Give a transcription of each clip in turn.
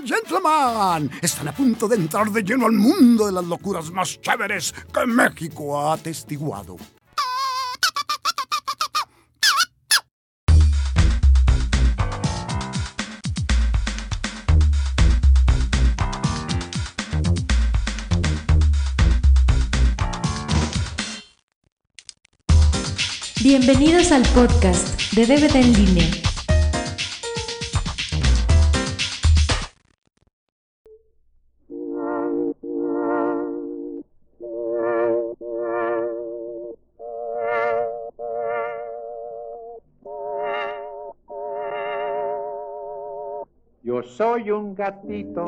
and están a punto de entrar de lleno al mundo de las locuras más chéveres que México ha atestiguado. Bienvenidos al podcast de DVD en línea. Yo soy un gatito,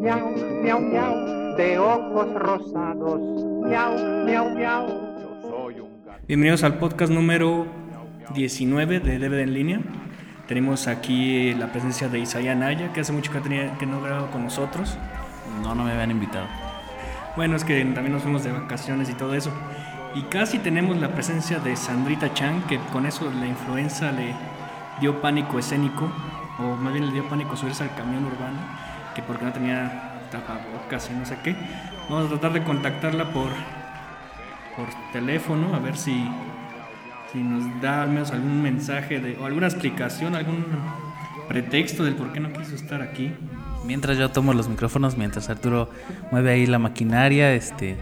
miau, miau, miau, de ojos rosados, miau, miau, miau. Yo soy un gatito. Bienvenidos al podcast número 19 de DVD en línea. Tenemos aquí la presencia de Isaiah Naya, que hace mucho que, tenía, que no grababa con nosotros. No, no me habían invitado. Bueno, es que también nos fuimos de vacaciones y todo eso. Y casi tenemos la presencia de Sandrita Chan, que con eso la influenza le dio pánico escénico, o más bien le dio pánico subirse al camión urbano, que porque no tenía tapabocas y no sé qué. Vamos a tratar de contactarla por, por teléfono, a ver si, si nos da al menos algún mensaje de, o alguna explicación, algún pretexto del por qué no quiso estar aquí. Mientras yo tomo los micrófonos, mientras Arturo mueve ahí la maquinaria, este,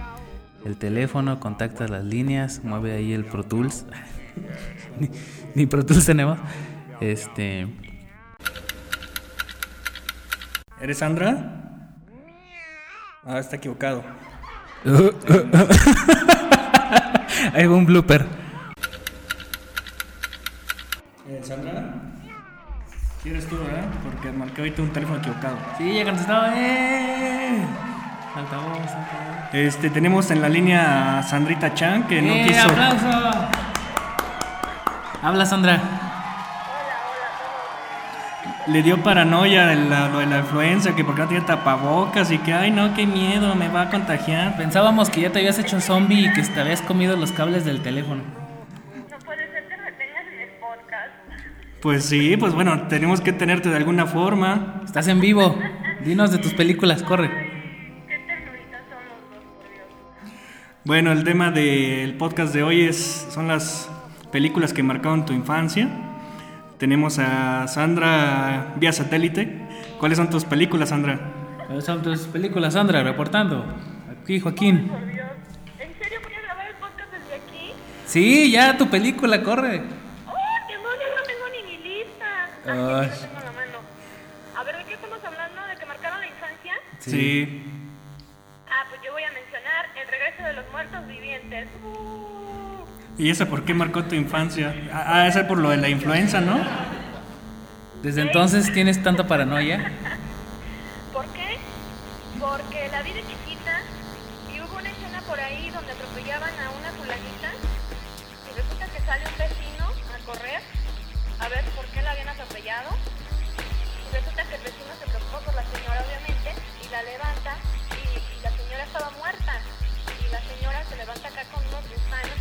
el teléfono, contacta las líneas, mueve ahí el Pro Tools. ni, ni Pro Tools tenemos. Este, ¿Eres Sandra? Ah, está equivocado. hay un blooper. Eh, ¿Sandra? ¿Sí eres tú, verdad? Porque marqué ahorita un teléfono equivocado. Sí, ya contestaba. ¡Eh! Altavoz, altavoz. Este, tenemos en la línea a Sandrita Chan, que no ¡Eh, quiso... aplauso! Habla Sandra. Le dio paranoia de la, lo de la influenza, que porque no tenía tapabocas y que, ay no, qué miedo, me va a contagiar. Pensábamos que ya te habías hecho zombie y que te habías comido los cables del teléfono. No puede ser que me tengas en el podcast. Pues sí, pues bueno, tenemos que tenerte de alguna forma. Estás en vivo. Dinos de tus películas, corre. Qué ternuritas son los dos, por Dios. Bueno, el tema del podcast de hoy es, son las películas que marcaron tu infancia. Tenemos a Sandra vía satélite. ¿Cuáles son tus películas, Sandra? ¿Cuáles son tus películas, Sandra? Reportando. Aquí, Joaquín. Por Dios. ¿En serio voy a grabar el podcast desde aquí? Sí, ya, tu película, corre. ¡Oh, demonios! No tengo ni mi lista. Ay, Ay. tengo la mano. A ver, ¿de qué estamos hablando? ¿De que marcaron la infancia? Sí. Ah, pues yo voy a mencionar El regreso de los muertos vivientes. Uh. ¿Y esa por qué marcó tu infancia? Ah, esa por lo de la influenza, ¿no? Desde entonces tienes tanta paranoia. ¿Por qué? Porque la vi de chiquita y hubo una escena por ahí donde atropellaban a una fulanita y resulta que sale un vecino a correr a ver por qué la habían atropellado y resulta que el vecino se preocupó por la señora obviamente y la levanta y, y la señora estaba muerta y la señora se levanta acá con unos gusanos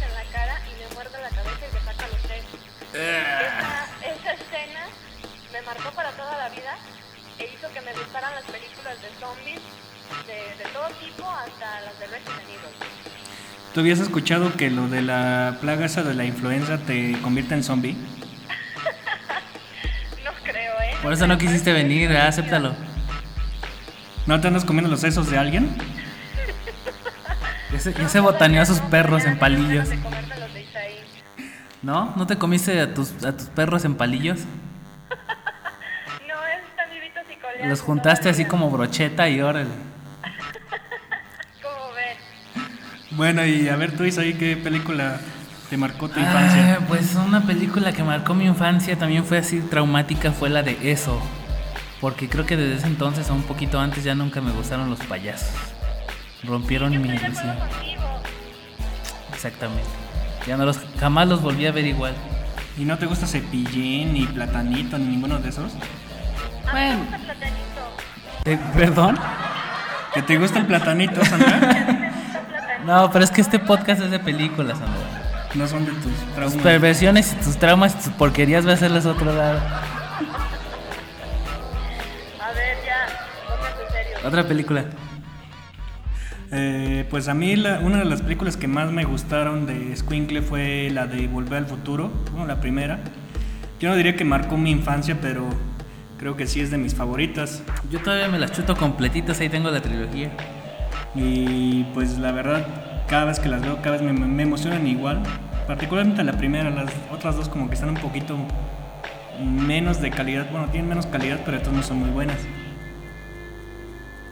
Esa, esa escena me marcó para toda la vida e hizo que me gustaran las películas de zombies de, de todo tipo hasta las de Resident Evil. ¿Tú habías escuchado que lo de la plaga esa de la influenza te convierte en zombie? No creo, ¿eh? Por eso no quisiste venir, ah, acéptalo. ¿No te andas comiendo los sesos de alguien? Ya se, ya se botaneó a sus perros en palillos. ¿No? ¿No te comiste a tus, a tus perros en palillos? No, esos están vivitos y coleados. Los juntaste así como brocheta y órale. ¿Cómo ven? Bueno, y a ver, tú, ahí ¿qué película te marcó tu infancia? Ah, pues una película que marcó mi infancia también fue así traumática, fue la de Eso. Porque creo que desde ese entonces o un poquito antes ya nunca me gustaron los payasos. Rompieron mi ilusión. Exactamente. Ya no los, jamás los volví a ver igual. ¿Y no te gusta Cepillín, ni Platanito, ni ninguno de esos? A mí me Bueno. gusta Platanito. Eh, ¿Perdón? ¿Que te gusta el platanito, Sandra? No, pero es que este podcast es de películas, Sandra. No son de tus Tus traumas. perversiones y tus traumas y tus porquerías voy a hacerlas a otro lado. A ver, ya. Otra película. Eh, pues a mí la- una de las películas que más me gustaron de Squinkle fue la de Volver al Futuro, bueno, la primera. Yo no diría que marcó mi infancia, pero creo que sí es de mis favoritas. Yo todavía me las chuto completitas, ahí tengo la trilogía. Y pues la verdad, cada vez que las veo, cada vez me, me emocionan igual. Particularmente la primera, las otras dos como que están un poquito menos de calidad. Bueno, tienen menos calidad, pero todas no son muy buenas.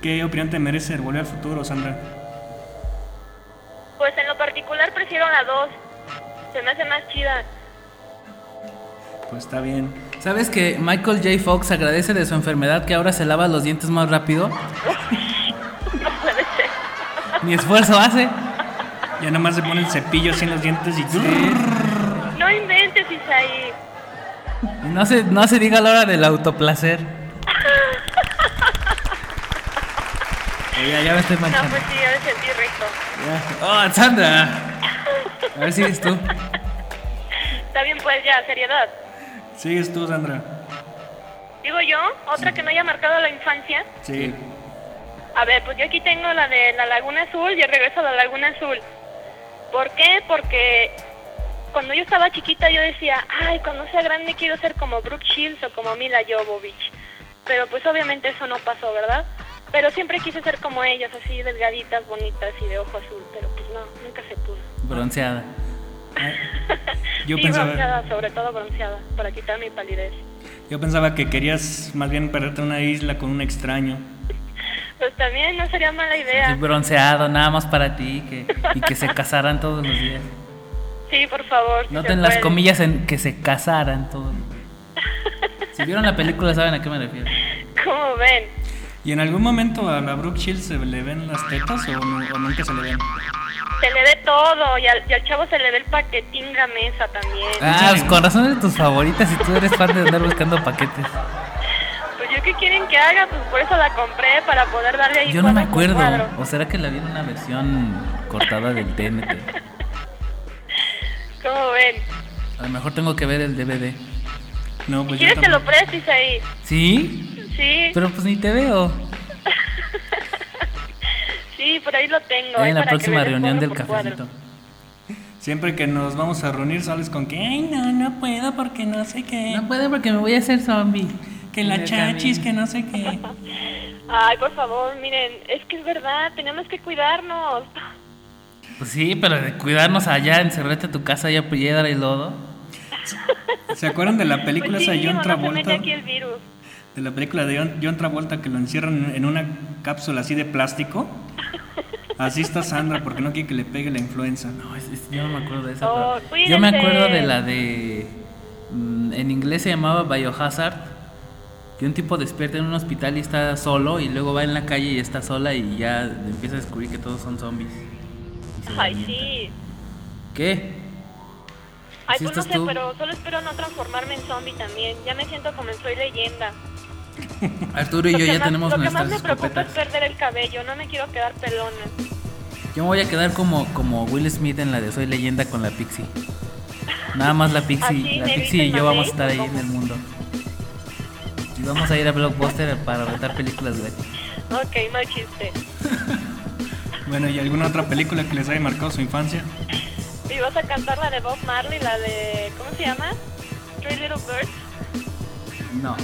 ¿Qué opinión te merece Volver al Futuro, Sandra? Pues en lo particular prefiero la 2. Se me hace más chida. Pues está bien. ¿Sabes que Michael J. Fox agradece de su enfermedad que ahora se lava los dientes más rápido? No puede ser. Ni esfuerzo hace. Ya nomás se pone el cepillo así en los dientes y... No inventes, Isaí. No se, no se diga a la hora del autoplacer. Oye, ya me estoy No, pues sí, ya me sentí rico. Ya. ¡Oh, Sandra! A ver si eres tú. Está bien, pues ya, seriedad. Sigues tú, Sandra. Digo yo, otra que no haya marcado la infancia. Sí. A ver, pues yo aquí tengo la de la Laguna Azul y el regreso a la Laguna Azul. ¿Por qué? Porque cuando yo estaba chiquita yo decía, ay, cuando sea grande quiero ser como Brooke Shields o como Mila Jovovich. Pero pues obviamente eso no pasó, ¿verdad? Pero siempre quise ser como ellas, así delgaditas, bonitas y de ojo azul. Pero pues no, nunca se pudo. Bronceada. Yo sí, pensaba- bronceada, sobre todo bronceada, para quitar mi palidez. Yo pensaba que querías más bien perderte en una isla con un extraño. Pues también no sería mala Sí, idea. bronceado, nada más para ti. Que, y que se casaran todos los días. Sí, por favor. si Noten las puede. comillas en que se casaran todos. Si vieron la película saben a qué me refiero. ¿Cómo ven? ¿Y en algún momento a la Brooke Shields se le ven las tetas o, no- o nunca se le ven? Se le ve todo y al, y al chavo se le ve el paquetín gamesa también. Ah, pues con razón de tus favoritas y tú eres fan de andar buscando paquetes. Pues yo qué quieren que haga, pues por eso la compré para poder darle ahí Yo no me acuerdo. ¿O será que la vi en una versión cortada del TNT? ¿Cómo ven? A lo mejor tengo que ver el DVD. No, Si pues yo quieres te lo prestes ahí. ¿Sí? Sí, Pero pues ni te veo. sí, por ahí lo tengo. Ahí en la próxima reunión del cuadro. cafecito. Siempre que nos vamos a reunir sales con que, ay, no, no puedo porque no sé qué. No puede porque me voy a hacer zombie. que la chachis, camino. que no sé qué. Ay, por favor, miren, es que es verdad, tenemos que cuidarnos. Pues sí, pero de cuidarnos allá, encerrarte a tu casa allá piedra y lodo. ¿Se acuerdan de la película Pues esa sí, de John no se mete Travolta? aquí el virus. De la película de John, John Travolta que lo encierran en una cápsula así de plástico. Así está Sandra porque no quiere que le pegue la influenza. No, es- es- yo no me acuerdo de esa. Oh, pero- yo me acuerdo de la de. mm, En inglés se llamaba Biohazard. Que un tipo despierta en un hospital y está solo, y luego va en la calle y está sola, y ya empieza a descubrir que todos son zombies. Ay, sí. ¿Qué? Ay, ¿Sí pues no sé, tú? pero solo espero no transformarme en zombie también. Ya me siento como en Soy Leyenda. Arturo y yo ya más- tenemos Lo que más me preocupa es perder el cabello, no me quiero quedar pelona. Yo me voy a quedar como, como Will Smith en la de Soy Leyenda con la Pixie. Nada más la Pixie, la Pixie y yo vamos a estar ahí ¿o en el mundo. Y vamos a ir a Blockbuster para rentar películas de Ok, no chiste. Bueno, ¿y alguna otra película que les haya marcado su infancia? Y vas a cantar la de Bob Marley, la de. ¿Cómo se llama? Three Little Birds. No,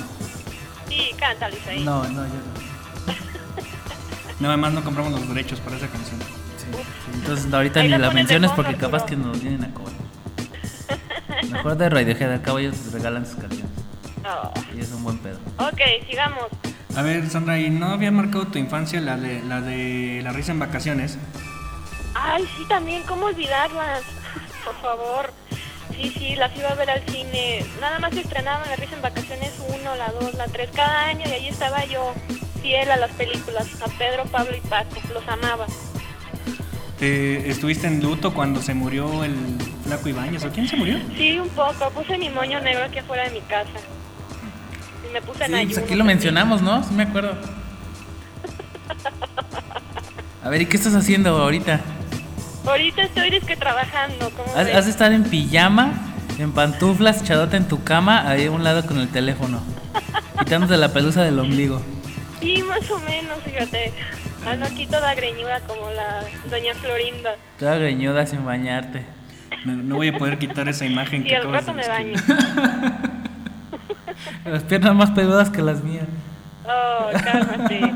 Sí, ahí. no, no, yo no. No, además no compramos los derechos para esa canción. Entonces ahorita Ahí ni la menciones porque capaz que nos vienen a cobrar. Mejor de Radiohead, al cabo ellos regalan sus canciones. Oh. Y es un buen pedo. Ok, sigamos. A ver, Sandra, ¿y no había marcado tu infancia la de la, de la risa en vacaciones? Ay, sí, también, ¿cómo olvidarlas? Por favor. Sí, sí, las iba a ver al cine. Nada más se estrenaban la risa en vacaciones 1, la 2, la 3, cada año y ahí estaba yo, fiel a las películas, a Pedro, Pablo y Paco, los amaba. ¿Te estuviste en luto cuando se murió el flaco Ibáñez? ¿O quién se murió? Sí, un poco, puse mi moño negro aquí afuera de mi casa. Y me puse en pues ayuno. aquí lo mencionamos, ¿no? Sí me acuerdo. A ver, ¿y qué estás haciendo ahorita? Ahorita estoy disque trabajando, ¿cómo Has, has de estar en pijama, en pantuflas, echadota en tu cama, ahí a un lado con el teléfono. Quitándote la pelusa del ombligo. Sí, más o menos, fíjate. Ando aquí toda greñuda como la doña Florinda. Toda greñuda sin bañarte. No, no voy a poder quitar esa imagen Y que al acabas rato de me baño. Las piernas más peludas que las mías. Oh, cálmate.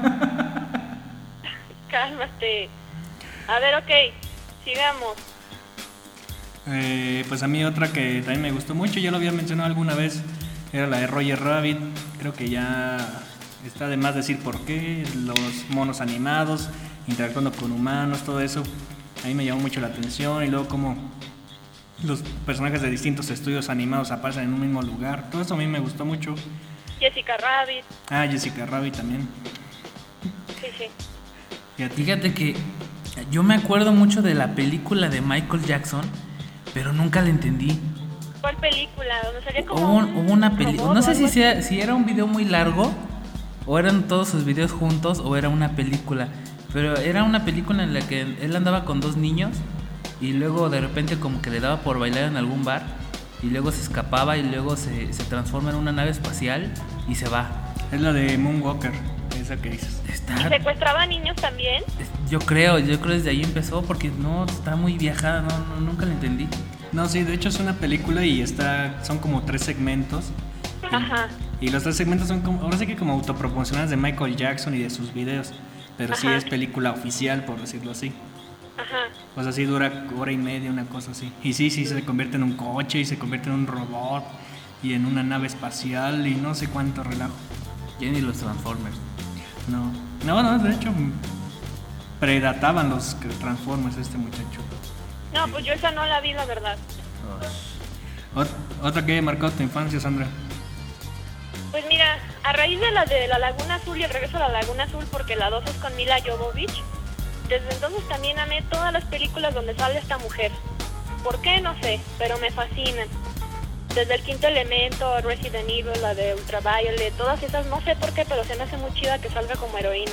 cálmate. A ver, ok, sigamos. Eh, pues a mí otra que también me gustó mucho, ya lo había mencionado alguna vez, era la de Roger Rabbit. Creo que ya está de más decir por qué, los monos animados, interactuando con humanos, todo eso. A mí me llamó mucho la atención y luego como los personajes de distintos estudios animados aparecen en un mismo lugar. Todo eso a mí me gustó mucho. Jessica Rabbit. Ah, Jessica Rabbit también. Sí, sí. Fíjate. Fíjate que yo me acuerdo mucho de la película de Michael Jackson, pero nunca la entendí. ¿Cuál película? Donde salía como. Hubo, un- hubo una película, no sé si, sea- si era un video muy largo, o eran todos sus videos juntos, o era una película. Pero era una película en la que él andaba con dos niños y luego de repente como que le daba por bailar en algún bar y luego se escapaba y luego se, se transforma en una nave espacial y se va. Es la de Moonwalker, esa que dices. Está, ¿Y secuestraba niños también? yo creo, yo creo desde ahí empezó porque no, está muy viajada, no, no- nunca la entendí. No, sí, de hecho es una película y está, son como tres segmentos. Ajá. Y los tres segmentos son como, ahora sí que como autoproporcionadas de Michael Jackson y de sus videos. Pero sí Ajá. es película oficial, por decirlo así. Ajá. O sea, sí dura hora y media, una cosa así. Y sí, sí, se convierte en un coche y se convierte en un robot y en una nave espacial y no sé cuánto relajo. Ya ni los Transformers. No, no, no, de hecho predataban los Transformers este muchacho. No, pues yo esa no la vi, la verdad. Ot- otra que marcó tu infancia, Sandra. Pues mira, a raíz de la de la Laguna Azul y el regreso a la Laguna Azul, porque la 2 es con Mila Jovovich, desde entonces también amé todas las películas donde sale esta mujer. ¿Por qué? No sé, pero me fascinan. Desde el quinto elemento, Resident Evil, la de Ultraviolet, todas esas, no sé por qué, pero se me hace muy chida que salga como heroína.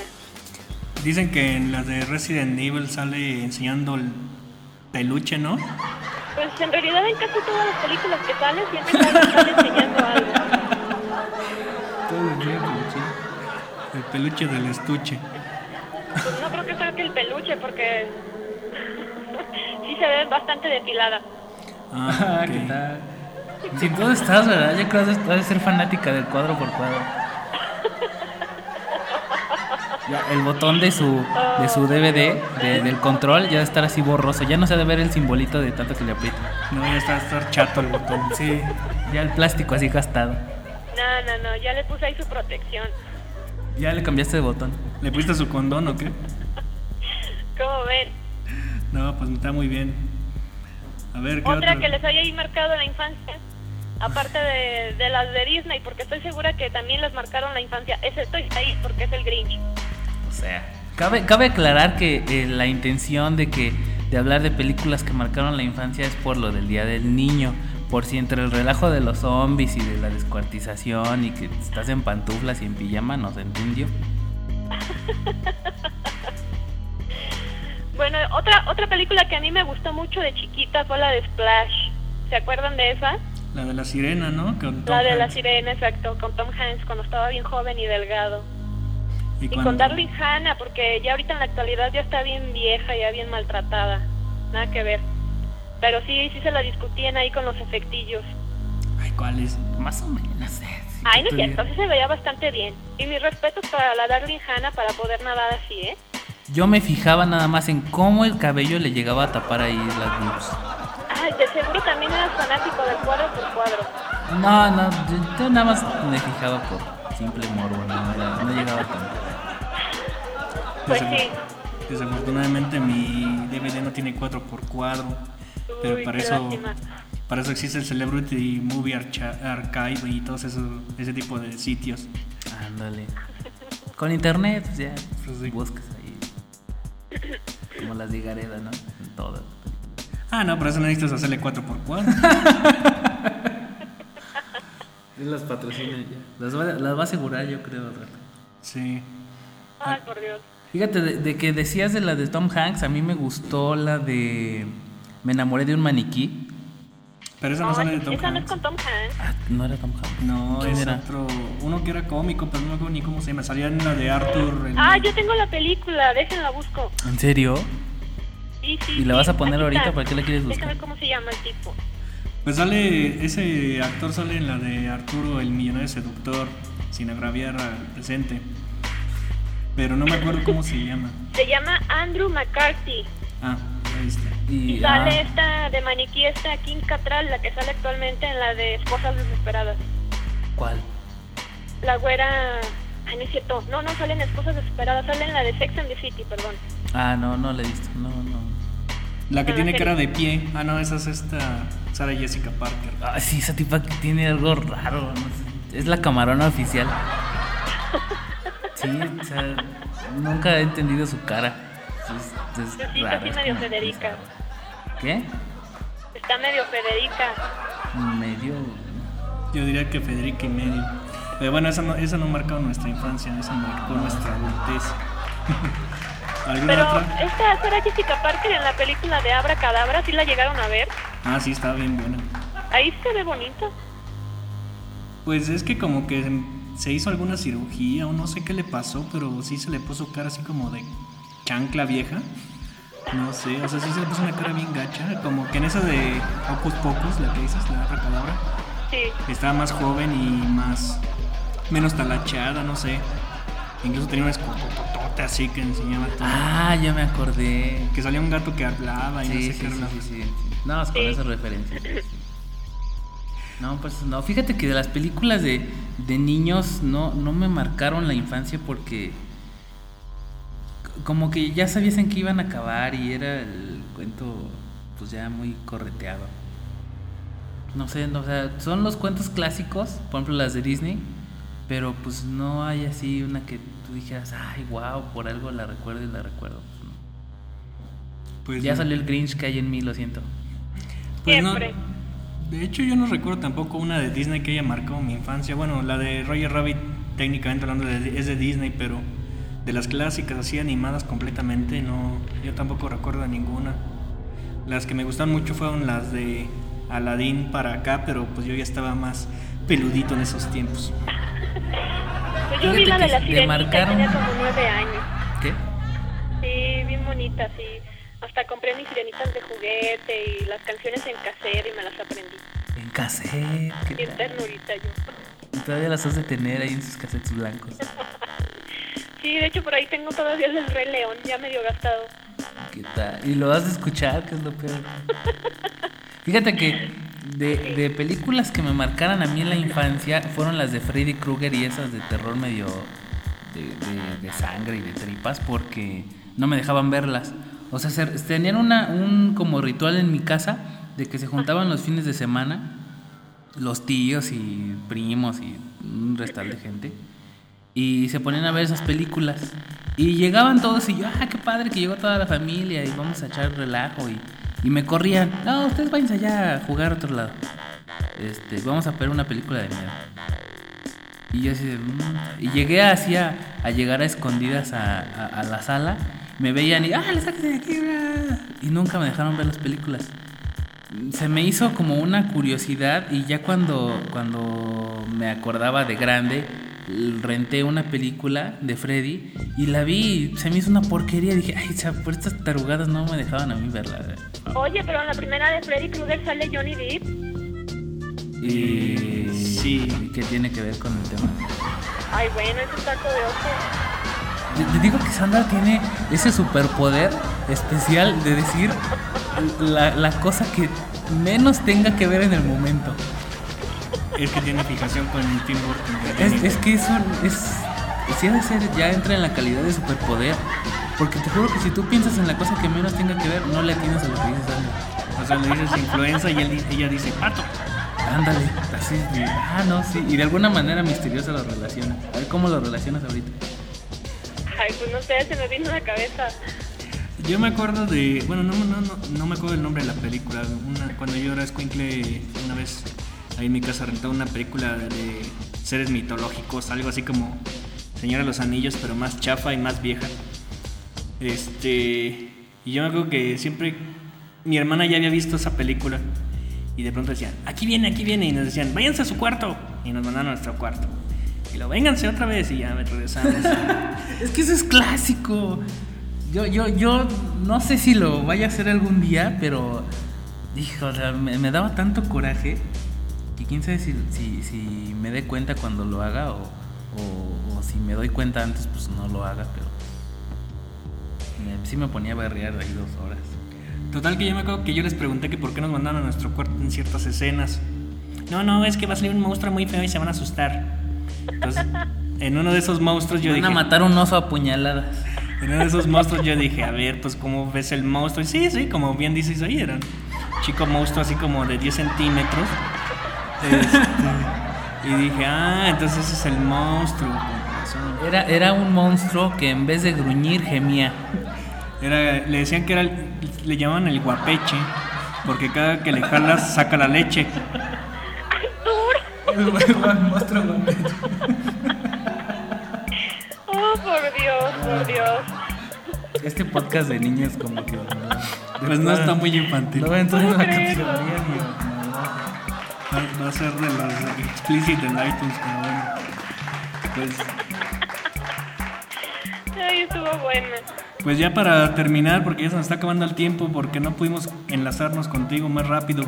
Dicen que en las de Resident Evil sale enseñando el peluche, ¿no? Pues en realidad en casi todas las películas que sale siempre sale, enseñando algo. Todo el día peluche. El peluche del estuche. Pues no creo que saque el peluche porque sí se ve bastante depilada. Ah, ¿Qué ok. tal? Si tú estás, ¿verdad? Yo creo que has de ser fanática del cuadro por cuadro. Ya, el botón de su, de su DVD, de- del control, ya debe estar así borroso. Ya no se ha de ver el simbolito de tanto que le aprieta. No, ya está, está chato el botón. Sí, ya el plástico así gastado. No, no, no, ya le puse ahí su protección. Ya le cambiaste de botón. ¿Le pusiste su condón o qué? ¿Cómo ven? No, pues está muy bien. A ver, ¿qué Otra otra? que les haya ahí marcado la infancia, aparte de, de las de Disney, porque estoy segura que también les marcaron la infancia. Ese estoy ahí porque es el Grinch. O sea, cabe, cabe aclarar que eh, la intención de que de hablar de películas que marcaron la infancia es por lo del Día del Niño. Por si entre el relajo de los zombies y de la descuartización y que estás en pantuflas y en pijama, no se entendió. Bueno, otra otra película que a mí me gustó mucho de chiquita fue la de Splash. ¿Se acuerdan de esa? La de la sirena, ¿no? Con Tom la de la sirena, exacto, con Tom Hanks cuando estaba bien joven y delgado. Y, Y cuando- con Darling Hannah, porque ya ahorita en la actualidad ya está bien vieja, ya bien maltratada. Nada que ver. Pero sí, sí se la discutían ahí con los efectillos. Ay, ¿cuál es? Más o menos. eh, sí, Ay, no es cierto, sí se veía bastante bien. Y mis respetos para la Darling Hannah para poder nadar así, ¿eh? Yo me fijaba nada más en cómo el cabello le llegaba a tapar ahí las boobs. Ay, de seguro también eras fanático del cuadro por cuadro. No, no, yo, yo nada más me fijaba por simple morbo, no, no, no llegaba tanto. Pues Desaf- sí. Desafortunadamente mi DVD no tiene 4x4, pero Uy, para qué eso lástima. para eso existe el Celebrity Movie Archa- Archive y todos esos ese tipo de sitios. Ándale. Con internet, pues ya Pues sí. buscas ahí. Como las de Gareda, ¿no? En todas. Ah, no, pero eso no necesitas hacerle 4x4. Él las patrocina ya. Las va, las va a asegurar, yo creo. sí. Ay, por Dios. Fíjate, de, de que decías de la de Tom Hanks, a mí me gustó la de Me enamoré de un maniquí. Pero esa no sale de Tom esa no es Hanks. con Tom Hanks. Ah, no era Tom Hanks. No, ¿Quién es era? otro. Uno que era cómico, pero no me acuerdo ni cómo se llama. Salía en la de Arthur. el- Ah, yo tengo la película, déjenla busco. ¿En serio? Sí, sí. ¿Y la sí, vas a poner ahorita? está. ¿Para qué la quieres buscar? Déjame ver cómo se llama el tipo. Pues sale. Ese actor sale en la de Arturo, el millonario seductor. Sin agraviar al presente. Pero no me acuerdo cómo se llama. Se llama Andrew McCarthy. Ah, ahí está. Y Y, sale ah, esta de maniquí, esta Kim Cattrall, la que sale actualmente en la de Esposas Desesperadas. ¿Cuál? La güera... Ay, no es cierto. No, no sale en Esposas Desesperadas, sale en la de Sex and the City, perdón. Ah, no, no la he visto. No, no. La que Ah, tiene cara de pie. Ah, no, esa es esta. Sara Jessica Parker. Ah, sí, esa tipa que tiene algo raro. no sé. Es la camarona oficial. Sí, o sea, nunca he entendido su cara. Es, es Yo sí, raro, casi es medio Federica. ¿Qué? Está medio Federica. Medio. Yo diría que Federica y medio. Pero bueno, esa no, esa no marcó nuestra infancia, esa marcó nuestra adultez. ¿Alguna Pero otra? esta Sarah Jessica Parker en la película de Abra Cadabra, ¿sí la llegaron a ver? Ah, sí, estaba bien buena. Ahí se ve bonito. Pues es que como que se hizo alguna cirugía o no sé qué le pasó, pero sí se le puso cara así como de chancla vieja. No sé, o sea, sí se le puso una cara bien gacha, como que en esa de Hocus Pocus, la que dices, la otra palabra, Sí. estaba más joven y más, menos talachada, no sé. Incluso tenía un escototote así que enseñaba todo. Ah, ya me acordé. Que salía un gato que hablaba y no sé sí, qué sí, hablaba. sí, sí. No, es con esas referencias. sí, sí. No, pues no. Fíjate que de las películas de, de niños no, no me marcaron la infancia porque como que ya sabías en qué iban a acabar y era el cuento pues ya muy correteado. No sé, no, o sea, son los cuentos clásicos, por ejemplo las de Disney, pero pues no hay así una que tú dijeras, ay, wow, por algo la recuerdo y la recuerdo. Pues, no. Pues Ya no. salió el Grinch que hay en mí, lo siento. Pues no. Siempre. De hecho, yo no recuerdo tampoco una de Disney que haya marcado mi infancia. Bueno, la de Roger Rabbit, técnicamente hablando, de- es de Disney, pero de las clásicas así animadas completamente, no. Yo tampoco recuerdo ninguna. Las que me gustaron mucho fueron las de Aladdin para acá, pero pues yo ya estaba más peludito en esos tiempos. Pues yo vi la de la sirenita, marcaron- tenía como nueve años. ¿Qué? Sí, bien bonita, sí. Hasta compré mis sirenitas de juguete y las canciones en cassette y me las aprendí. En cassette. ¿qué Bien ternurita yo. Y todavía las has de tener ahí en sus cassettes blancos. Sí, de hecho por ahí tengo todavía el Rey León, ya medio gastado. ¿Qué tal? Y lo vas a escuchar, que es lo peor. Fíjate que de, de películas que me marcaran a mí en la infancia fueron las de Freddy Krueger y esas de terror medio de, de- de sangre y de tripas porque no me dejaban verlas. O sea, se- tenían una, un como ritual en mi casa de que se juntaban los fines de semana los tíos y primos y un restal de gente y se ponían a ver esas películas y llegaban todos y yo, ah, qué padre que llegó toda la familia y vamos a echar relajo y, y me corrían, no, ustedes váyanse allá a jugar a otro lado. Este, vamos a ver una película de miedo. Y yo así de, "Mm". y llegué así a, llegar a escondidas a, a- la sala, me veían y, ah, le de aquí, bla". y nunca me dejaron ver las películas se me hizo como una curiosidad y ya cuando, cuando me acordaba de grande, renté una película de Freddy y la vi y se me hizo una porquería. Dije, ay, o sea, por estas tarugadas no me dejaban a mí verla. Oye, pero en la primera de Freddy Krueger sale Johnny Depp. Y Sí. ¿y ¿Qué tiene que ver con el tema? Ay, bueno, es un taco de ojo. Te- Te digo que Sandra tiene ese superpoder especial de decir la, la cosa que menos tenga que ver en el momento. Es que tiene fijación con el Tim Burton. Es, es que eso es. Si ha de ser, ya entra en la calidad de superpoder. Porque te juro que si tú piensas en la cosa que menos tenga que ver, no le atiendes a lo que dices Sandra. O sea, le dices influenza y él ella dice pato. Ándale, así. ah, no, sí. Y de alguna manera misteriosa lo relaciona. A ver cómo lo relacionas ahorita. Ay, pues no sé, se me vino a la cabeza. Yo me acuerdo de. Bueno, no, no, no, no me acuerdo el nombre de la película. Una, cuando yo era escuincle, una vez ahí en mi casa rentaba una película de seres mitológicos, algo así como Señora de los Anillos, pero más chafa y más vieja. Este. Y yo me acuerdo que siempre. Mi hermana ya había visto esa película. Y de pronto decían, aquí viene, aquí viene. Y nos decían, váyanse a su cuarto. Y nos mandaron a nuestro cuarto. Y lo, vénganse otra vez. Y ya regresamos. Es que eso es clásico. Yo, yo, yo no sé si lo vaya a hacer algún día, pero. Hijo, me, me daba tanto coraje que quién sabe si, si, si me dé cuenta cuando lo haga o, o- o si me doy cuenta antes, pues no lo haga, pero. me- sí me ponía a berrear ahí dos horas. Total que yo me acuerdo que yo les pregunté que por qué nos mandaron a nuestro cuarto en ciertas escenas. No, no, es que va a salir un monstruo muy feo y se van a asustar. Entonces, en uno de esos monstruos yo Van dije... a matar un oso a puñaladas. En uno de esos monstruos yo dije, a ver, pues cómo ves el monstruo. Y sí, sí, como bien dices ahí, era un chico monstruo así como de 10 centímetros. Este, y dije, ah, entonces ese es el monstruo. Era, era un monstruo que en vez de gruñir gemía. Era, le decían que era, el- le llamaban el guapeche, porque cada que le jalas saca la leche. Oh, por Dios, por Dios. Este podcast de niños como que... Pues no está muy infantil. No va a entrar en la categoría Va, va a ser de los explicit en iTunes, pero bueno. Pues, Ay, estuvo buena. pues ya para terminar, porque ya se nos está acabando el tiempo, porque no pudimos enlazarnos contigo más rápido.